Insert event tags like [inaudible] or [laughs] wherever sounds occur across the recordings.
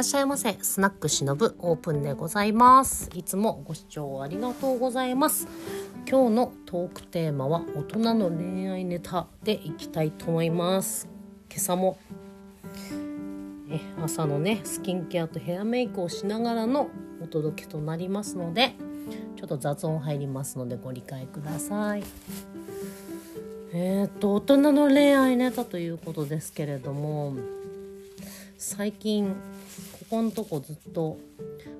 らっしゃいませ。スナックしのぶオープンでございます。いつもご視聴ありがとうございます。今日のトークテーマは大人の恋愛ネタでいきたいと思います。今朝もえ朝のねスキンケアとヘアメイクをしながらのお届けとなりますのでちょっと雑音入りますのでご理解ください。えー、っと大人の恋愛ネタということですけれども最近ここのとこずっと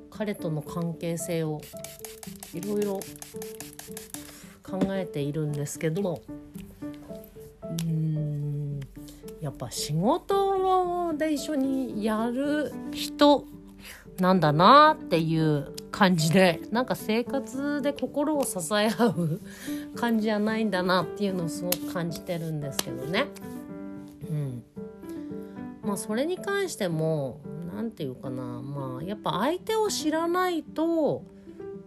彼との関係性をいろいろ考えているんですけどもうーんやっぱ仕事で一緒にやる人なんだなっていう感じでなんか生活で心を支え合う感じじゃないんだなっていうのをすごく感じてるんですけどね。うん、まあそれに関しても何て言うかな。まあやっぱ相手を知らないと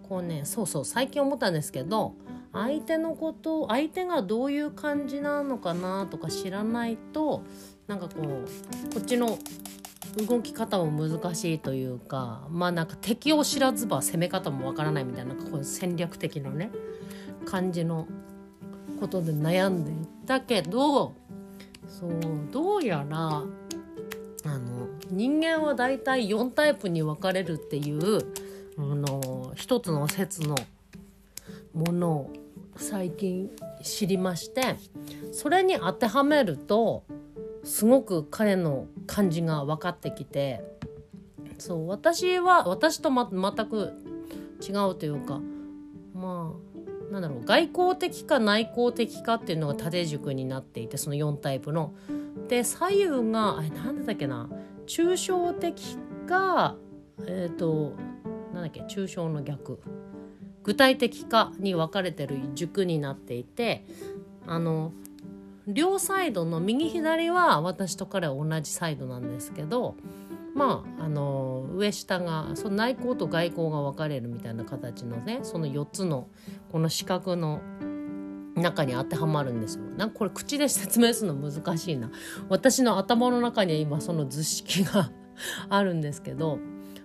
こうねそうそう最近思ったんですけど相手のこと相手がどういう感じなのかなとか知らないとなんかこうこっちの動き方も難しいというかまあなんか敵を知らずば攻め方もわからないみたいななんかこう戦略的なね感じのことで悩んでいたけどそうどうやらあの人間はだいたい4タイプに分かれるっていうあの一つの説のものを最近知りましてそれに当てはめるとすごく彼の感じが分かってきてそう私は私と、ま、全く違うというかまあなんだろう外交的か内向的かっていうのが縦軸になっていてその4タイプの。で左右があれ何だったっけな？抽象的かえっ、ー、となんだっけ？抽象の逆。具体的かに分かれてる軸になっていてあの両サイドの右左は私と彼は同じサイドなんですけどまああの上下がその内向と外向が分かれるみたいな形のねその4つのこの四角の中に当てはまるんですよ。なんかこれ口で説明するの難しいな。私の頭の中には今その図式が [laughs] あるんですけど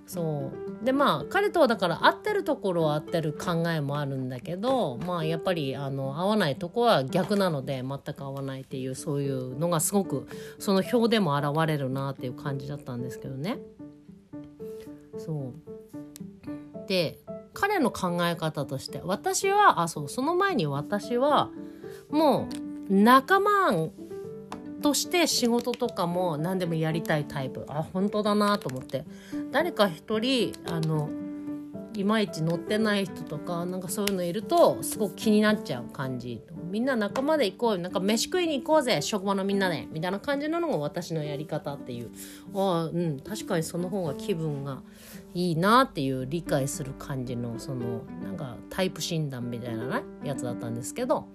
そうでまあ彼とはだから合ってるところは合ってる考えもあるんだけどまあやっぱりあの合わないとこは逆なので全く合わないっていうそういうのがすごくその表でも現れるなっていう感じだったんですけどね。そうで彼の考え方として私はあそうその前に私はもう仲間として仕事とかも何でもやりたいタイプ。あ本当だなと思って。誰か一人あのいまいち乗ってない人とかなんかそういうのいるとすごく気になっちゃう感じ。みんな仲間で行こうよ。なんか飯食いに行こうぜ。職場のみんなで。みたいな感じなのが私のやり方っていう。あうん。確かにその方が気分がいいなっていう理解する感じのそのなんかタイプ診断みたいなねやつだったんですけど。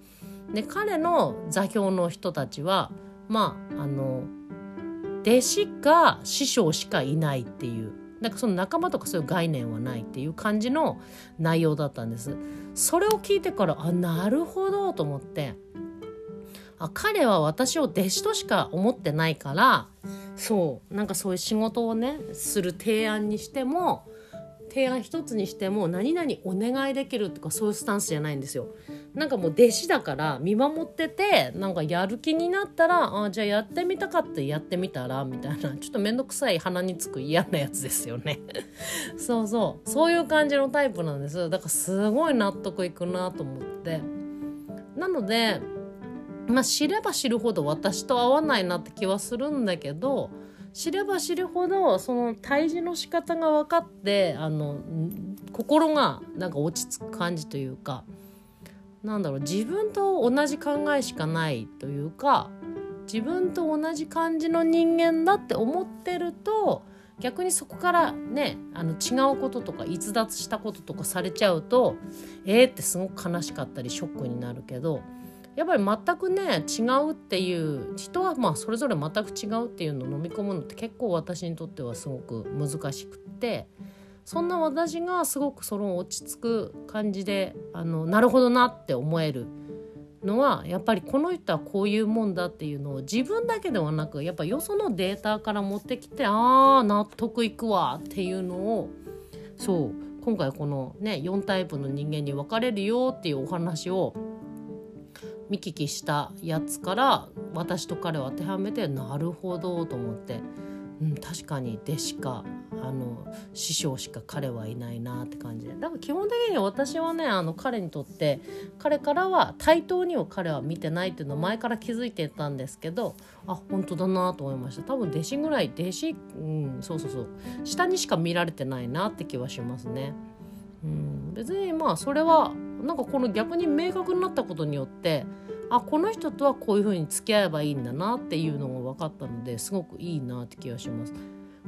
で彼の座標の人たちはまああの弟子か師匠しかいないっていう。なんかその仲間とかそういう概念はないっていう感じの内容だったんです。それを聞いてからあなるほどと思って。あ彼は私を弟子としか思ってないからそうなんかそういう仕事をねする提案にしても提案一つにしても何々お願いできるとかそういうスタンスじゃないんですよ。なんかもう弟子だから見守っててなんかやる気になったらあじゃあやってみたかってやってみたらみたいなちょっと面倒くさい鼻につく嫌なやつですよね。[laughs] そうそう。そういう感じのタイプなんです。だからすごい納得いくなと思って。なのでまあ知れば知るほど私と合わないなって気はするんだけど知れば知るほどその対峙の仕方が分かってあの心がなんか落ち着く感じというかなんだろう自分と同じ考えしかないというか自分と同じ感じの人間だって思ってると逆にそこからねあの違うこととか逸脱したこととかされちゃうとえーってすごく悲しかったりショックになるけどやっぱり全くね違うっていう人はまあそれぞれ全く違うっていうのを飲み込むのって結構私にとってはすごく難しくってそんな私がすごくその落ち着く感じであのなるほどなって思えるのはやっぱりこの人はこういうもんだっていうのを自分だけではなくやっぱよそのデータから持ってきてああ納得いくわっていうのをそう今回このね4タイプの人間に分かれるよっていうお話を見聞きしたやつから私と彼を当てはめてなるほどと思って、うん、確かに弟子かあの師匠しか彼はいないなって感じで。だから基本的に私はねあの彼にとって彼からは対等には彼は見てないっていうのを前から気づいてたんですけどあ本当だなと思いました。多分弟子ぐらい弟子うんそうそうそう。下にしか見られてないなって気はしますね。うん、別にまあそれはなんかこの逆に明確になったことによってあこの人とはこういうふうに付き合えばいいんだなっていうのが分かったのですごくいいなって気がします。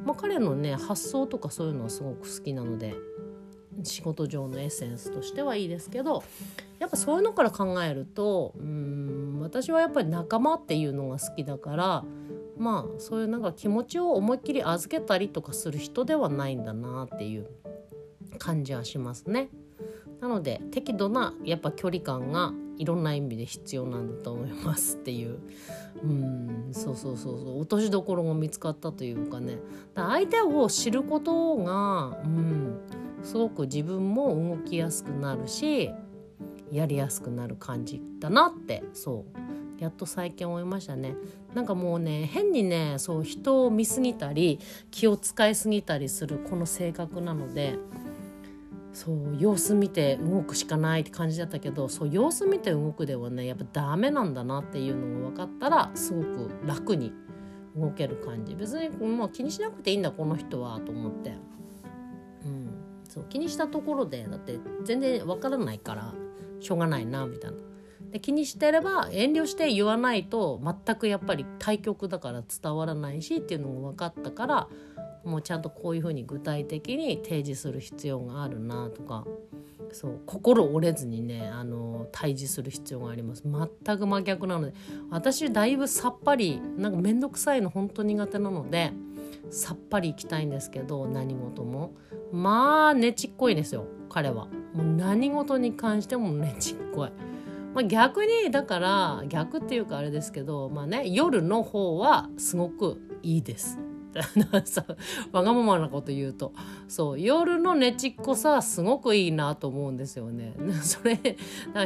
まあ、彼のね発想とかそういうのはすごく好きなので仕事上のエッセンスとしてはいいですけどやっぱそういうのから考えるとうん私はやっぱり仲間っていうのが好きだからまあそういうなんか気持ちを思いっきり預けたりとかする人ではないんだなっていう感じはしますね。なので適度なやっぱ距離感がいろんな意味で必要なんだと思いますっていう。うんそうそうそうそう。落としどころが見つかったというかね。だ相手を知ることがうんすごく自分も動きやすくなるしやりやすくなる感じだなってそう。やっと最近思いましたね。なんかもうね変にねそう人を見すぎたり気を使いすぎたりするこの性格なのでそう様子見て動くしかないって感じだったけどそう様子見て動くではねやっぱダメなんだなっていうのが分かったらすごく楽に動ける感じ。別に、まあ、気にしなくていいんだこの人はと思って、うん、そう気にしたところでだって全然分からないからしょうがないなみたいな。で気にしてれば遠慮して言わないと全くやっぱり対局だから伝わらないしっていうのが分かったからもうちゃんとこういうふうに具体的に提示する必要があるなとかそう心折れずにねあの対峙する必要があります。全く真逆なので私だいぶさっぱりなんか面倒くさいの本当苦手なのでさっぱりいきたいんですけど何事も。まあねちっこいですよ彼は。もう何事に関してもねちっこい。まあ、逆にだから逆っていうかあれですけどまあね夜の方はすごくいいです。さ [laughs] わがままなこと言うと。そう。夜のねちっこさすごくいいなと思うんですよね。[laughs] それ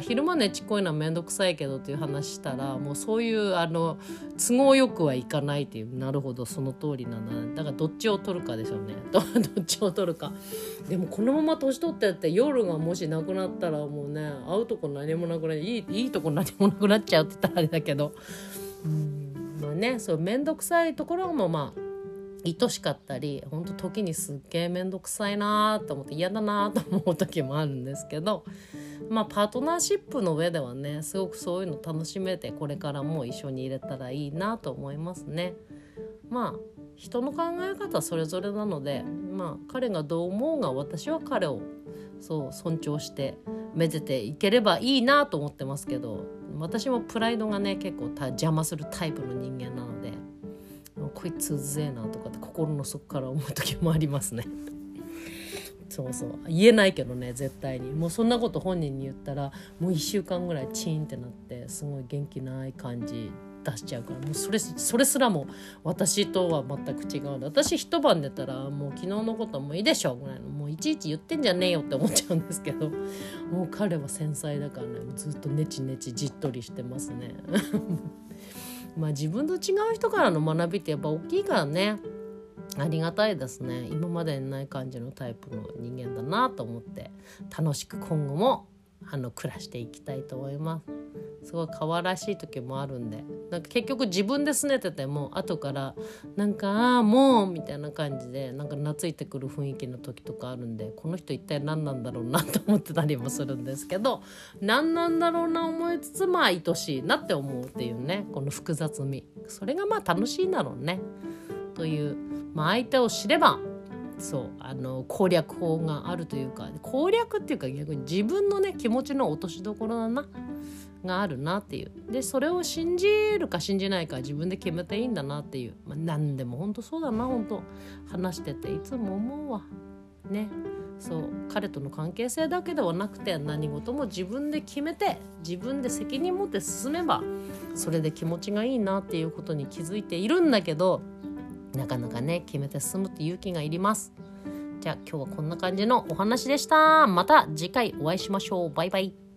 昼間ねちっこいのは面倒くさいけどっていう話したらもうそういうあの都合よくはいかないっていう。なるほど。その通りな。んだだからどっちを取るかでしょうね。[laughs] どっちを取るか。でもこのまま年取ってって夜がもしなくなったらもうね会うとこ何もなくないいいいとこ何もなくなっちゃうって言ったらあれだけど。うん。まあねそう面倒くさいところもまあ愛しかったり本当時にすっげえ面倒くさいなと思って嫌だなと思う時もあるんですけどまあパートナーシップの上ではねすごくそういうの楽しめてこれからも一緒に入れたらいいなと思いますね。まあ人の考え方はそれぞれなのでまあ彼がどう思うが私は彼をそう尊重してめでていければいいなと思ってますけど私もプライドがね結構邪魔するタイプの人間なので。こいつうぜえなとか心の底から思う時もありますね。[laughs] そうそう。言えないけどね絶対に。もうそんなこと本人に言ったらもう1週間ぐらいチーンってなってすごい元気ない感じ出しちゃうから。もうそれそれすらも私とは全く違う。私一晩寝たらもう昨日のこともういいでしょぐらいのもういちいち言ってんじゃねえよって思っちゃうんですけどもう彼は繊細だからね。ずっとネチネチじっとりしてますね。[laughs] まあ自分と違う人からの学びってやっぱ大きいからね。ありがたいですね。今までにない感じのタイプの人間だなと思って楽しく今後もあの暮らしていきたいと思います。すごい可愛らしい時もあるんで。なんか結局自分で拗ねてても後からなんか「ああもう」みたいな感じでなんか懐いてくる雰囲気の時とかあるんでこの人一体何なんだろうなと思ってたりもするんですけど何なんだろうな思いつつまあ愛しいなって思うっていうねこの複雑味。それがまあ楽しいんだろうね。という、まあ、相手を知ればそうあの攻略法があるというか攻略っていうか逆に自分のね気持ちの落としどころだながあるなっていう。でそれを信じるか信じないか自分で決めていいんだなっていう、まあ、何でも本当そうだな本当。話してていつも思うわ。ね。そう彼との関係性だけではなくて何事も自分で決めて自分で責任持って進めばそれで気持ちがいいなっていうことに気づいているんだけどなかなかね決めて進むって勇気がいります。じゃあ今日はこんな感じのお話でした。また次回お会いしましょう。バイバイ。